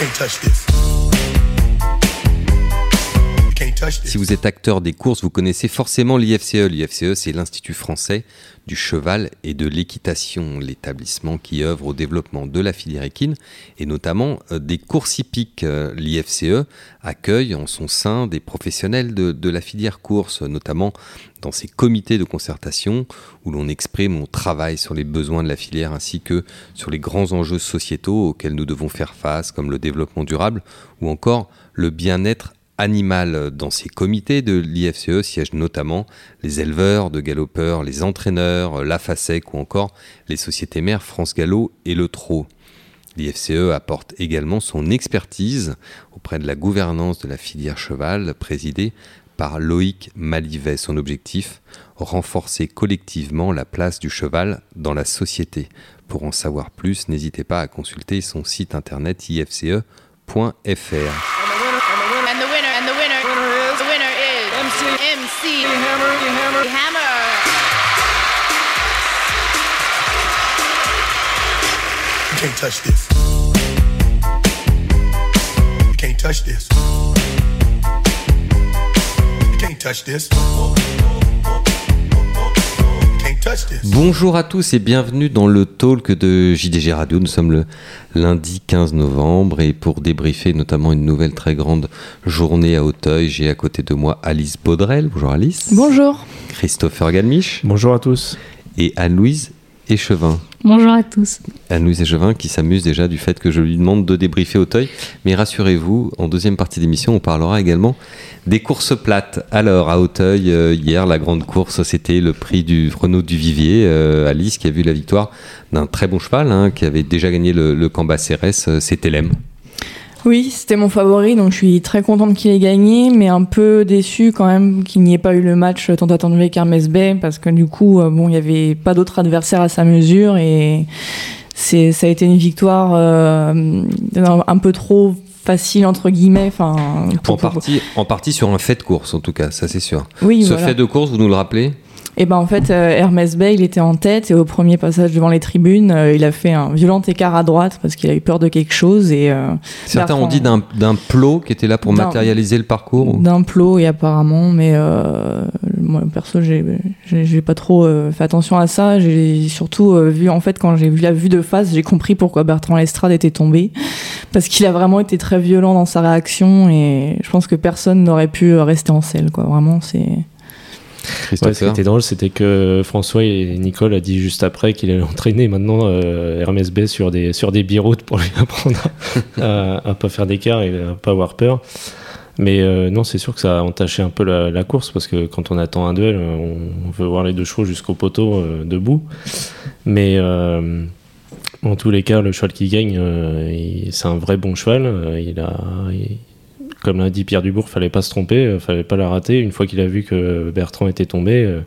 can't touch this. Si vous êtes acteur des courses, vous connaissez forcément l'IFCE. L'IFCE, c'est l'Institut français du cheval et de l'équitation, l'établissement qui œuvre au développement de la filière équine et notamment euh, des courses hippiques. Euh, L'IFCE accueille en son sein des professionnels de, de la filière course, notamment dans ses comités de concertation où l'on exprime, on travaille sur les besoins de la filière ainsi que sur les grands enjeux sociétaux auxquels nous devons faire face, comme le développement durable ou encore le bien-être animal. Dans ces comités de l'IFCE siègent notamment les éleveurs de galopeurs, les entraîneurs, la FASEC ou encore les sociétés mères France Gallo et le Trot. L'IFCE apporte également son expertise auprès de la gouvernance de la filière cheval présidée par Loïc Malivet. Son objectif, renforcer collectivement la place du cheval dans la société. Pour en savoir plus, n'hésitez pas à consulter son site internet ifce.fr. MC Hammer, Hammer, Hammer. You can't touch this. You can't touch this. You can't touch this. Bonjour à tous et bienvenue dans le talk de JDG Radio. Nous sommes le lundi 15 novembre et pour débriefer notamment une nouvelle très grande journée à Auteuil, j'ai à côté de moi Alice Baudrel. Bonjour Alice. Bonjour. Christopher Galmiche. Bonjour à tous. Et Anne-Louise Échevin. Bonjour à tous. Anne-Louise Échevin qui s'amuse déjà du fait que je lui demande de débriefer Auteuil. Mais rassurez-vous, en deuxième partie d'émission, on parlera également des courses plates. Alors, à Auteuil, euh, hier, la grande course, c'était le prix du Renault du Vivier. Euh, Alice qui a vu la victoire d'un très bon cheval, hein, qui avait déjà gagné le, le CRS, euh, c'était Lem. Oui, c'était mon favori, donc je suis très contente qu'il ait gagné, mais un peu déçu quand même qu'il n'y ait pas eu le match tant attendu avec Hermès Bay, parce que du coup, bon, il n'y avait pas d'autres adversaires à sa mesure, et c'est, ça a été une victoire un peu trop facile entre guillemets. Enfin, en, partie, en partie sur un fait de course en tout cas, ça c'est sûr. Oui, Ce fait de course, vous nous le rappelez? Et ben en fait, euh, Hermès Bay, il était en tête et au premier passage devant les tribunes, euh, il a fait un violent écart à droite parce qu'il a eu peur de quelque chose. Et euh, certains ont dit d'un plot qui était là pour matérialiser le parcours. D'un plot et apparemment, mais moi perso, j'ai pas trop fait attention à ça. J'ai surtout vu en fait quand j'ai vu la vue de face, j'ai compris pourquoi Bertrand Lestrade était tombé parce qu'il a vraiment été très violent dans sa réaction et je pense que personne n'aurait pu rester en selle. Quoi. Vraiment, c'est ce qui était drôle, c'était que François et Nicole a dit juste après qu'il allait entraîner maintenant euh, Hermès B sur des, sur des biroutes pour lui apprendre à, ne pas faire d'écart et à pas avoir peur. Mais euh, non, c'est sûr que ça a entaché un peu la, course parce que quand on attend un duel, on, veut voir les deux chevaux jusqu'au poteau euh, debout. Mais en tous les cas, le cheval qui gagne, c'est un vrai bon cheval. il a, comme l'a dit Pierre Dubourg, fallait pas se tromper, euh, fallait pas la rater. Une fois qu'il a vu que Bertrand était tombé, euh,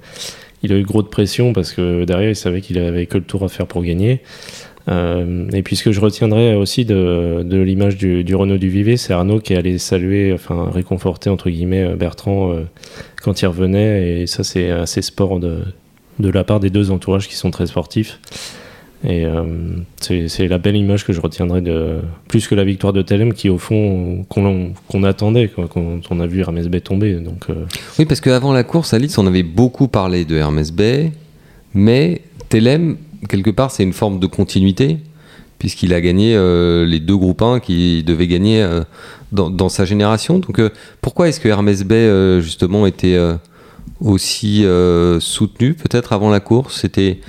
il a eu gros de pression parce que derrière il savait qu'il avait que le tour à faire pour gagner. Euh, et puis ce que je retiendrai aussi de, l'image du, Renault du Vivet, c'est Arnaud qui allait saluer, enfin réconforter entre guillemets Bertrand quand il revenait. Et ça c'est assez sport de la part des deux entourages qui sont très sportifs. Et euh, c'est la belle image que je retiendrai de plus que la victoire de Telem, qui au fond qu'on attendait quand on a vu Hermès Bay tomber. Euh. Oui, parce qu'avant la course, Alice, on avait beaucoup parlé de Hermès Bay, mais Telem, quelque part, c'est une forme de continuité, puisqu'il a gagné euh, les deux groupes 1 qui devaient gagner dans, dans, sa génération. Donc pourquoi est-ce que Hermès Bay, justement, était aussi soutenu, peut-être avant la course? C'était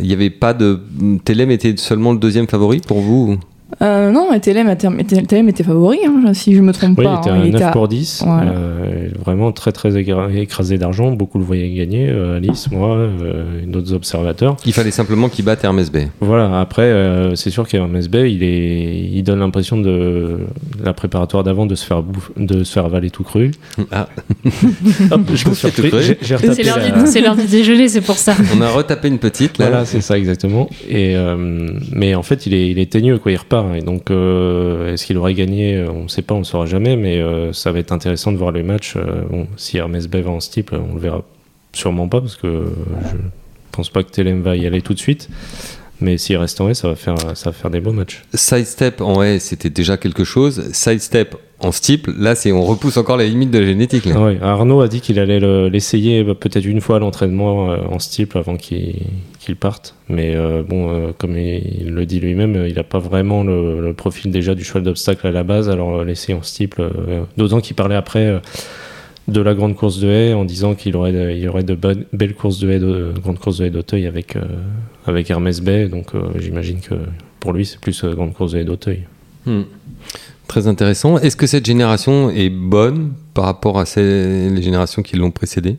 il n'y avait pas de. Télém était seulement le deuxième favori pour vous euh, non, TLM, était, était favori, hein, si je me trompe oui, pas. Il était à 9 pour 10. Euh, vraiment très très écrasé d'argent. Beaucoup le voyaient gagner. Euh, Alice, moi, euh, d'autres observateurs. Il fallait simplement qu'il batte Bay. Voilà, après, euh, c'est sûr qu'Hermès Bay, il, est, il donne l'impression de la préparatoire d'avant de, se faire de se faire avaler tout cru. Ah. je me suis cru. C'est l'heure du déjeuner, c'est pour ça. On a retapé une petite là. Voilà, c'est ça exactement. Et, mais en fait, il est, il est teigneux, quoi. Il repart et donc, euh, est-ce qu'il aurait gagné On ne sait pas, on ne saura jamais, mais euh, ça va être intéressant de voir les matchs. Euh, bon, si Hermès Bay va en steeple, on le verra sûrement pas, parce que je pense pas que Telem va y aller tout de suite. Mais s'il reste en haie, ça va faire, ça va faire des beaux matchs. Sidestep en haie, c'était déjà quelque chose. Sidestep en steeple, là, c'est on repousse encore la limite de la génétique. Arnaud a dit qu'il allait l'essayer bah, peut-être une fois à l'entraînement euh, en steeple avant qu'il parte. Mais euh, bon, euh, comme il, le dit lui-même, il n'a pas vraiment le, profil déjà du cheval d'obstacle à la base. Alors l'essayer en steeple, d'autant qu'il parlait après de la grande course de haie en disant qu'il aurait, y aurait de belles courses de haie, de, grandes courses de haie d'Auteuil avec, avec Hermès Bay. Donc j'imagine que pour lui, c'est plus grande course de haie d'Auteuil. Hmm. Très intéressant. Est-ce que cette génération est bonne par rapport à les générations qui l'ont précédée?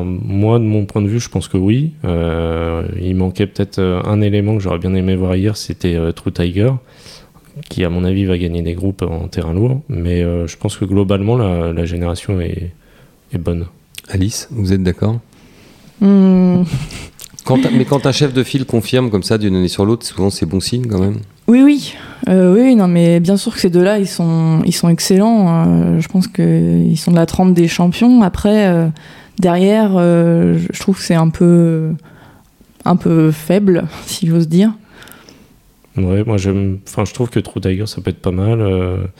Moi, de mon point de vue, je pense que oui. Euh, il manquait peut-être euh, un élément que j'aurais bien aimé voir hier, c'était euh, True Tiger, qui, à mon avis, va gagner des groupes en terrain lourd. Mais je pense que globalement, la, génération est, bonne. Alice, vous êtes d'accord? Hmm. Mais quand un chef de file confirme comme ça d'une année sur l'autre, souvent c'est bon signe quand même. Oui, oui. Euh, oui, non, mais bien sûr que ces deux-là, ils sont, ils sont excellents. Hein. je pense qu'ils sont de la trempe des champions. Après, euh, derrière, euh, je trouve que c'est un peu, un peu faible, si j'ose dire. Ouais, moi j'aime. Enfin, je trouve que True Tiger ça peut être pas mal.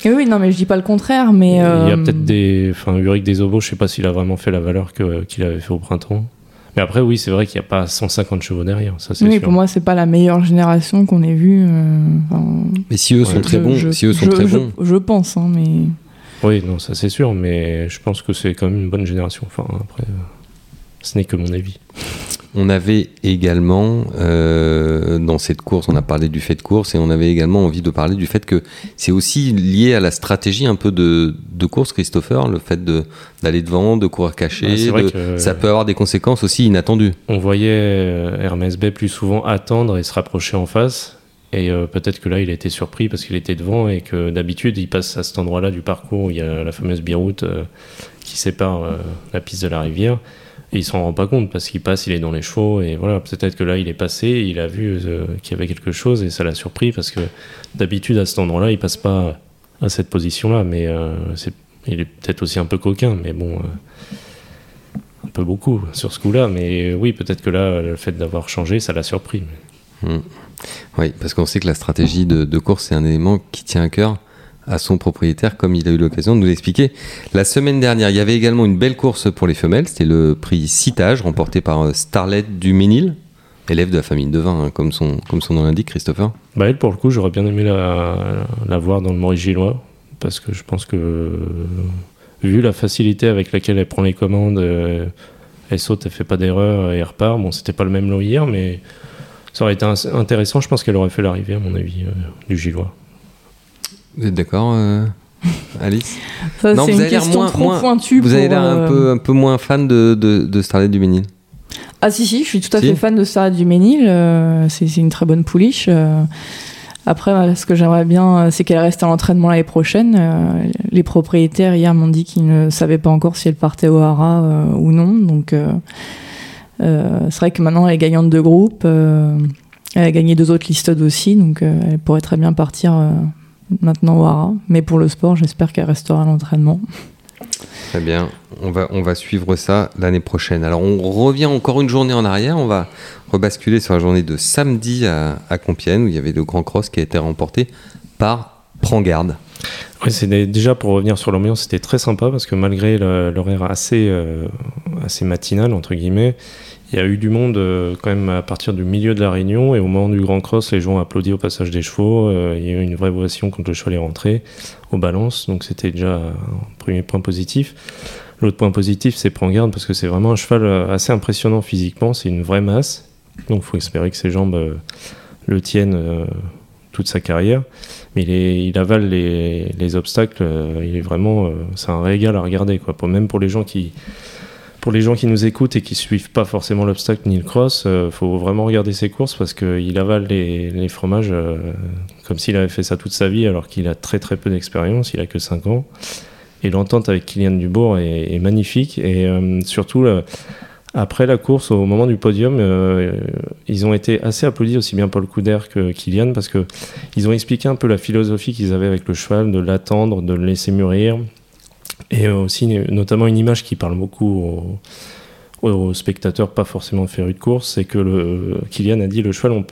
Oui, non, mais je dis pas le contraire, mais. Il y a peut-être des. Enfin, Uric Desobos, je sais pas s'il a vraiment fait la valeur qu'il avait fait au printemps. Mais après, oui, c'est vrai qu'il n'y a pas 150 chevaux derrière. Ça, oui, pour moi, c'est pas la meilleure génération qu'on ait vue. Euh, mais si eux sont très bons, je, si eux sont très bons. Je, pense, hein, mais. Oui, non, ça c'est sûr, mais je pense que c'est quand même une bonne génération. Enfin, après, euh, ce n'est que mon avis. On avait également, euh, dans cette course, on a parlé du fait de course et on avait également envie de parler du fait que c'est aussi lié à la stratégie un peu de, course, Christopher, le fait d'aller devant, de courir caché. ça peut avoir des conséquences aussi inattendues. On voyait euh, Hermès Bay plus souvent attendre et se rapprocher en face. Et euh, peut-être que là, il a été surpris parce qu'il était devant et que d'habitude, il passe à cet endroit-là du parcours où il y a la fameuse biroute qui sépare la piste de la rivière. Et il s'en rend pas compte parce qu'il passe, il est dans les chevaux et voilà. Peut-être que là, il est passé, il a vu euh, qu'il y avait quelque chose et ça l'a surpris parce que d'habitude à cet endroit-là, il passe pas à cette position-là. Mais euh, il est peut-être aussi un peu coquin, mais bon, euh, un peu beaucoup sur ce coup-là. Mais oui, peut-être que là, le fait d'avoir changé, ça l'a surpris. Mmh. Oui, parce qu'on sait que la stratégie de, course, c'est un élément qui tient à cœur à son propriétaire, comme il a eu l'occasion de nous l'expliquer. La semaine dernière, il y avait également une belle course pour les femelles. C'était le prix Citage, remporté par euh, Starlet du Ménil, élève de la famille de vin, hein, comme, son, comme son nom l'indique, Christopher. Bah pour le coup, j'aurais bien aimé la, voir dans le Maurice Gillois, parce que je pense que, vu la facilité avec laquelle elle prend les commandes, euh, elle saute, elle fait pas d'erreur elle repart. Bon, c'était pas le même lot hier, mais ça aurait été intéressant. Je pense qu'elle aurait fait l'arrivée, à mon avis, euh, du Gillois. Vous êtes d'accord, euh, Alice? Ça, Non, vous avez l'air moins, pointue. Vous avez l'air un, euh, peu, un peu moins fan de, de, Starlet du Ménil. Ah si, si, je suis tout à fait fan de Starlet du Ménil. Euh, c'est une très bonne pouliche. Après, ce que j'aimerais bien, c'est qu'elle reste à l'entraînement l'année prochaine. les propriétaires hier m'ont dit qu'ils ne savaient pas encore si elle partait au Hara ou non. Donc, c'est vrai que maintenant elle est gagnante de groupe. elle a gagné deux autres listes aussi, donc elle pourrait très bien partir maintenant Wara. Mais pour le sport, j'espère qu'elle restera à l'entraînement. Très bien, on va, on va suivre ça l'année prochaine. Alors on revient encore une journée en arrière, on va rebasculer sur la journée de samedi à, à Compiègne où il y avait le Grand Cross qui a été remporté par Prends Garde. Oui, déjà pour revenir sur l'ambiance, c'était très sympa parce que malgré l'horaire assez, euh, assez matinal, entre guillemets, il y a eu du monde euh, quand même à partir du milieu de la Réunion et au moment du Grand Cross, les gens ont applaudi au passage des chevaux. Euh, il y a eu une vraie ovation quand le cheval est rentré aux balances, donc c'était déjà un premier point positif. L'autre point positif, c'est prendre garde parce que c'est vraiment un cheval assez impressionnant physiquement, c'est une vraie masse, donc il faut espérer que ses jambes le tiennent toute sa carrière. Mais il, avale les, les obstacles, il est vraiment, c'est un régal à regarder, quoi. même pour les gens qui pour les gens qui nous écoutent et qui suivent pas forcément l'obstacle ni le cross, euh, faut vraiment regarder ses courses parce qu'il avale les, fromages euh, comme s'il avait fait ça toute sa vie alors qu'il a très très peu d'expérience, il a que 5 ans. Et l'entente avec Kylian Dubourg est, magnifique et euh, surtout après la course, au moment du podium, ils ont été assez applaudis aussi bien Paul Couder que Kylian parce que ils ont expliqué un peu la philosophie qu'ils avaient avec le cheval, de l'attendre, de le laisser mûrir, et aussi notamment une image qui parle beaucoup aux spectateurs pas forcément férus de course, c'est que le, Kylian a dit le cheval,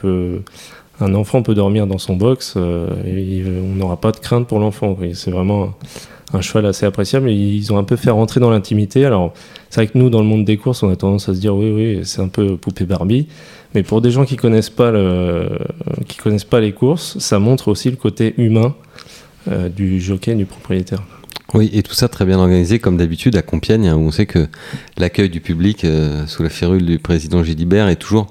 un enfant peut dormir dans son box et on n'aura pas de crainte pour l'enfant. C'est vraiment un cheval assez appréciable. Et ils ont un peu fait rentrer dans l'intimité. Alors, c'est vrai que nous, dans le monde des courses, on a tendance à se dire oui, oui, c'est un peu poupée Barbie. Mais pour des gens qui connaissent pas connaissent pas les courses, ça montre aussi le côté humain euh, du jockey, du propriétaire. Oui, et tout ça très bien organisé, comme d'habitude à Compiègne, hein, où on sait que l'accueil du public euh, sous la férule du président Gilibert est toujours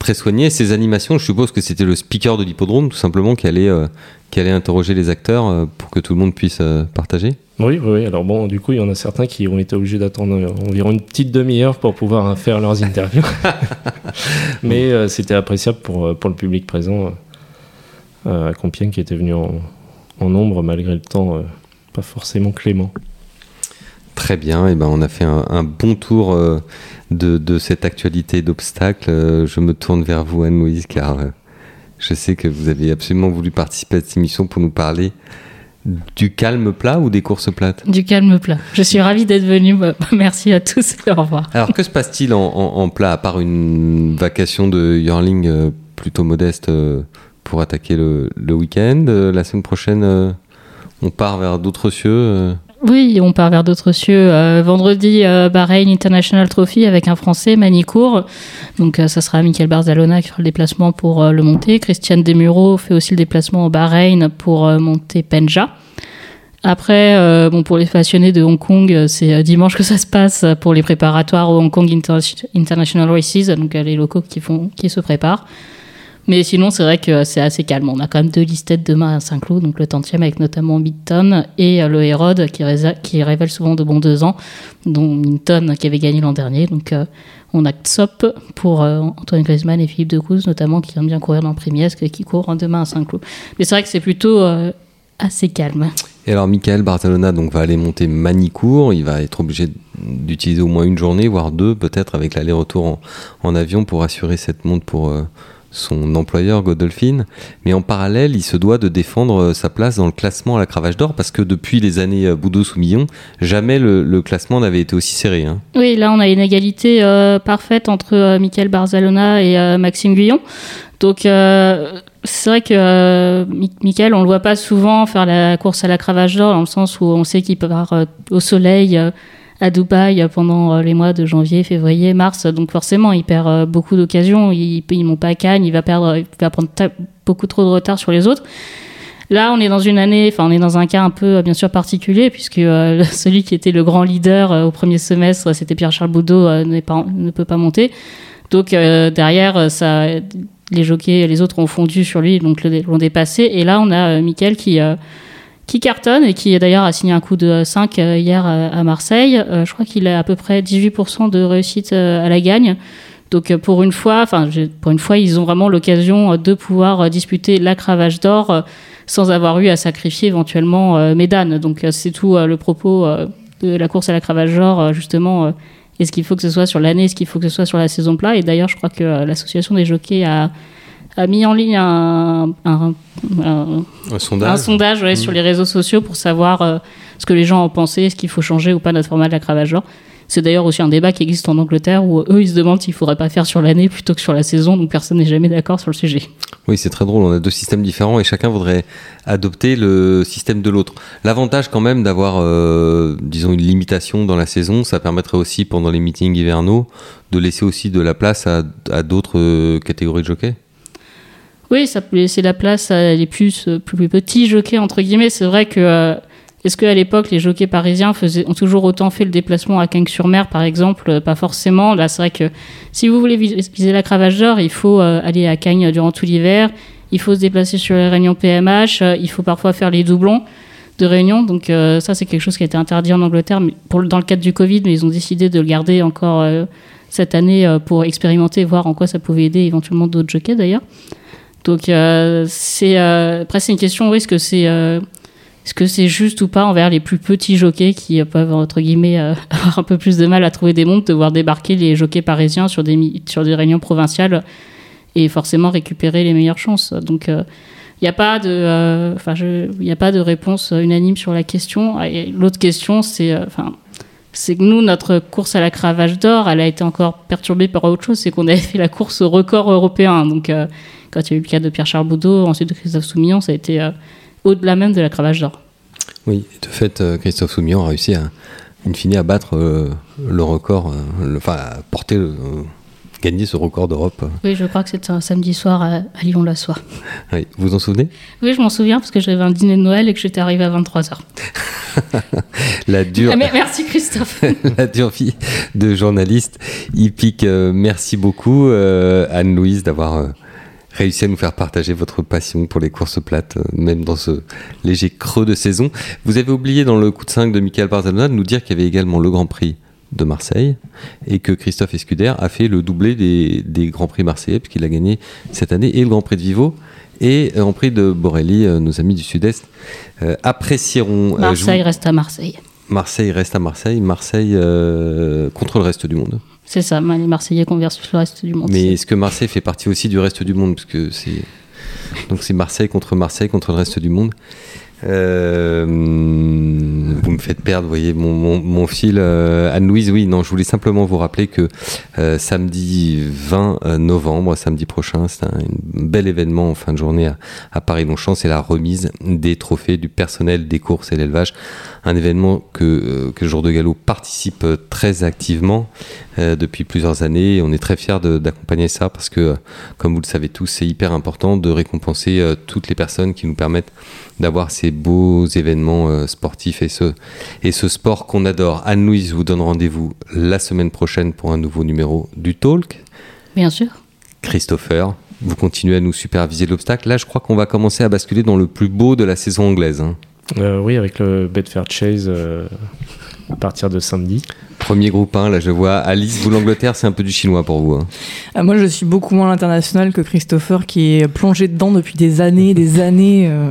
très soigné. Ces animations, je suppose que c'était le speaker de l'hippodrome, tout simplement, qui allait, euh, qui allait interroger les acteurs pour que tout le monde puisse partager. Oui, oui, alors bon, du coup, il y en a certains qui ont été obligés d'attendre environ une petite demi-heure pour pouvoir faire leurs interviews. Mais c'était appréciable pour, pour le public présent à Compiègne qui était venu en, en nombre malgré le temps euh, pas forcément clément. Très bien, et eh ben on a fait un, bon tour euh, de, cette actualité d'obstacles. Euh, je me tourne vers vous, Anne-Louise, car je sais que vous avez absolument voulu participer à cette émission pour nous parler du calme plat ou des courses plates? Du calme plat. Je suis ravie d'être venue. Merci à tous et au revoir. Alors, que se passe-t-il en, plat, à part une vacation de Yearling plutôt modeste pour attaquer le, week-end? Euh, la semaine prochaine, euh, on part vers d'autres cieux. Euh. Oui, on part vers d'autres cieux. vendredi, Bahreïn International Trophy avec un Français, Manicourt. Donc, ça sera Michael Barzalona qui fera le déplacement pour le monter. Christiane Demuro fait aussi le déplacement au Bahreïn pour monter Penja. Après, bon, pour les passionnés de Hong Kong, c'est dimanche que ça se passe pour les préparatoires au Hong Kong International Races, donc les locaux qui se préparent. Mais sinon, c'est vrai que c'est assez calme. On a quand même deux listettes demain à Saint-Cloud, donc le tantième avec notamment Midton et euh, le Hérode qui, qui, révèle souvent de bons deux ans, dont Minton qui avait gagné l'an dernier. Donc euh, on a Tsop pour euh, Antoine Griezmann et Philippe Decouze notamment qui aiment bien courir dans Primiesque et qui courent demain à Saint-Cloud. Mais c'est vrai que c'est plutôt assez calme. Et alors, Michael Barcelona donc, va aller monter Manicourt. Il va être obligé d'utiliser au moins une journée, voire deux, peut-être, avec l'aller-retour en, en, avion pour assurer cette monte pour, son employeur Godolphin, mais en parallèle, il se doit de défendre euh, sa place dans le classement à la cravache d'or parce que depuis les années euh, Boudou Soumillon, jamais le, classement n'avait été aussi serré. Hein. Oui, là on a une égalité euh, parfaite entre euh, Michael Barzalona et Maxime Guyon. Donc c'est vrai que Michael, on le voit pas souvent faire la course à la cravache d'or dans le sens où on sait qu'il part au soleil à Dubaï pendant euh, les mois de janvier, février, mars. Donc forcément, il perd euh, beaucoup d'occasions. Il, il monte pas à Cannes, il va perdre, il va prendre beaucoup trop de retard sur les autres. Là, on est dans une année, enfin, on est dans un cas un peu, bien sûr, particulier, puisque euh, celui qui était le grand leader au premier semestre, c'était Pierre-Charles Boudot, ne peut pas monter. Donc, derrière, ça, les jockeys, les autres ont fondu sur lui, donc l'ont dépassé. Et là, on a Mickaël qui, qui cartonne et qui d'ailleurs a signé un coup de 5 euh, hier euh, à Marseille. Euh, je crois qu'il a à peu près 18% de réussite à la gagne. Donc pour une fois, enfin pour une fois, ils ont vraiment l'occasion de pouvoir disputer la cravache d'or sans avoir eu à sacrifier éventuellement Médane. Donc c'est tout le propos de la course à la cravache d'or justement. Est-ce qu'il faut que ce soit sur l'année, est-ce qu'il faut que ce soit sur la saison plat Et d'ailleurs, je crois que l'association des jockeys a a mis en ligne un, un, sondage, sur mmh. les réseaux sociaux pour savoir euh, ce que les gens en pensaient, ce qu'il faut changer ou pas notre format de la cravache C'est d'ailleurs aussi un débat qui existe en Angleterre où eux ils se demandent s'il faudrait pas faire sur l'année plutôt que sur la saison, donc personne n'est jamais d'accord sur le sujet. Oui, c'est très drôle, on a deux systèmes différents et chacun voudrait adopter le système de l'autre. L'avantage quand même d'avoir, euh, disons, une limitation dans la saison, ça permettrait aussi pendant les meetings hivernaux de laisser aussi de la place à, à d'autres euh, catégories de jockeys oui, ça peut laisser la place à plus, euh, plus, petits jockeys, entre guillemets. C'est vrai que. Euh, est-ce qu'à l'époque, les jockeys parisiens ont toujours autant fait le déplacement à Cagnes-sur-Mer, par exemple? Euh, Pas forcément. Là, c'est vrai que si vous voulez viser la cravache d'or, il faut aller à Cagnes durant tout l'hiver. Il faut se déplacer sur les réunions PMH. il faut parfois faire les doublons de réunions. Donc, ça, c'est quelque chose qui a été interdit en Angleterre dans le cadre du Covid, mais ils ont décidé de le garder encore cette année pour expérimenter, voir en quoi ça pouvait aider éventuellement d'autres jockeys d'ailleurs. Donc euh, c'est euh, après c'est une question est-ce que c'est euh, est-ce que c'est juste ou pas envers les plus petits jockeys qui peuvent entre guillemets avoir un peu plus de mal à trouver des montres de voir débarquer les jockeys parisiens sur des sur des réunions provinciales et forcément récupérer les meilleures chances? Donc il n'y a pas de enfin il a pas de réponse unanime sur la question. L'autre question c'est enfin c'est que nous, notre course à la cravache d'or, elle a été encore perturbée par autre chose, c'est qu'on avait fait la course au record européen. Donc, euh, quand il y a eu le cas de Pierre Charles Boudot, ensuite de Christophe Soumillon, ça a été euh, au-delà même de la cravache d'or. Oui, de fait, euh, Christophe Soumillon a réussi à, in fine, à battre le record, enfin, à porter gagner ce record d'Europe. Oui, je crois que c'était un samedi soir à, Lyon-la-Soie. Oui. Vous vous en souvenez? Oui, je m'en souviens parce que j'avais un dîner de Noël et que j'étais arrivé à 23h. la dure. Ah, merci Christophe. la dure vie de journaliste hippique. Euh, merci beaucoup euh, Anne-Louise d'avoir euh, réussi à nous faire partager votre passion pour les courses plates, même dans ce léger creux de saison. Vous avez oublié dans le coup de 5 de Michael Barzalona de nous dire qu'il y avait également le Grand Prix de Marseille et que Christophe Escuder a fait le doublé des, des Grands Prix marseillais puisqu'il a gagné cette année et le Grand Prix de Vivo et le Grand Prix de Borelli, euh, nos amis du Sud-Est euh, apprécieront. Euh, Marseille reste à Marseille. Marseille reste à Marseille, Marseille contre le reste du monde. C'est ça, les Marseillais versus le reste du monde. Mais est-ce que Marseille fait partie aussi du reste du monde parce que c'est donc c'est Marseille contre Marseille contre le reste du monde. Euh, vous me faites perdre, vous voyez, mon, mon, fil. Euh, Anne-Louise, oui, non, je voulais simplement vous rappeler que euh, samedi 20 novembre, samedi prochain, c'est un, bel événement en fin de journée à, à Paris-Longchamp, c'est la remise des trophées du personnel des courses et l'élevage. Un événement que, que le Jour de Galop participe très activement depuis plusieurs années. On est très fiers d'accompagner ça parce que, comme vous le savez tous, c'est hyper important de récompenser toutes les personnes qui nous permettent d'avoir ces beaux événements euh, sportifs et ce, et ce sport qu'on adore. Anne-Louise vous donne rendez-vous la semaine prochaine pour un nouveau numéro du Talk. Bien sûr. Christopher, vous continuez à nous superviser l'obstacle. Là, je crois qu'on va commencer à basculer dans le plus beau de la saison anglaise. Hein. Euh, oui, avec le Bedford Chase euh, à partir de samedi. Premier groupe 1, là je vois Alice, vous l'Angleterre, c'est un peu du chinois pour vous. Hein. Ah, moi je suis beaucoup moins international que Christopher qui est plongé dedans depuis des années, des années. Euh.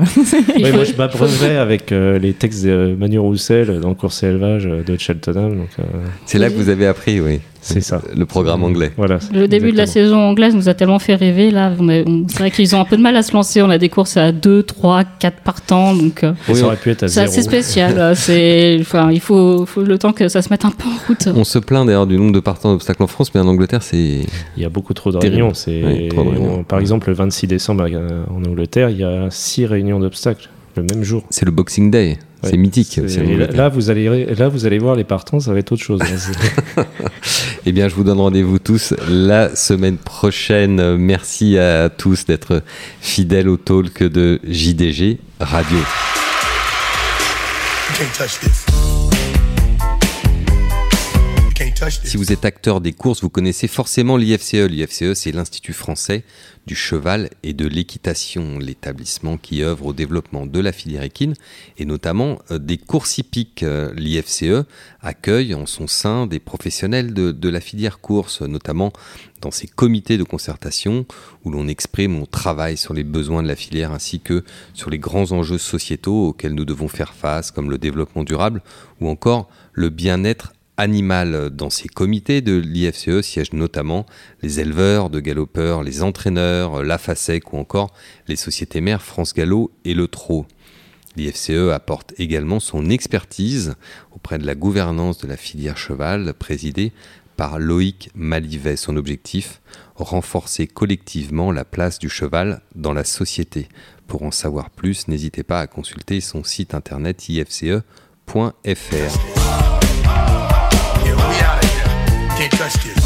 moi je m'abreuverais avec euh, les textes de Manu Roussel dans Course et élevage de Cheltenham. Euh. C'est là que vous avez appris, oui. C'est ça. Le programme anglais. Voilà. Le début de la saison anglaise nous a tellement fait rêver. Là, c'est vrai qu'ils ont un peu de mal à se lancer. On a des courses à 2, 3, 4 partants. Donc, oui, ça aurait pu être à C'est assez spécial. enfin, il faut, faut, le temps que ça se mette un peu en route. On se plaint d'ailleurs du nombre de partants d'obstacles en France, mais en Angleterre, c'est. Il y a beaucoup trop de réunions. C'est... Par exemple, le 26 décembre en Angleterre, il y a 6 réunions d'obstacles le même jour. C'est le Boxing Day. C'est mythique. là, vous allez, là, vous allez voir les partants, ça va être autre chose. Hein, eh bien, je vous donne rendez-vous tous la semaine prochaine. Merci à tous d'être fidèles au talk de JDG Radio. Si vous êtes acteur des courses, vous connaissez forcément l'IFCE. L'IFCE, c'est l'Institut français du cheval et de l'équitation, l'établissement qui œuvre au développement de la filière équine et notamment euh, des courses hippiques. Euh, L'IFCE accueille en son sein des professionnels de, la filière course, notamment dans ses comités de concertation où l'on exprime, on travaille sur les besoins de la filière ainsi que sur les grands enjeux sociétaux auxquels nous devons faire face, comme le développement durable ou encore le bien-être animal dans ces comités de l'IFCE siègent notamment les éleveurs de galopeurs, les entraîneurs, la FASEC ou encore les sociétés mères France Gallo et le Trot. L'IFCE apporte également son expertise auprès de la gouvernance de la filière cheval présidée par Loïc Malivet. Son objectif, renforcer collectivement la place du cheval dans la société. Pour en savoir plus, n'hésitez pas à consulter son site internet ifce.fr. touched it.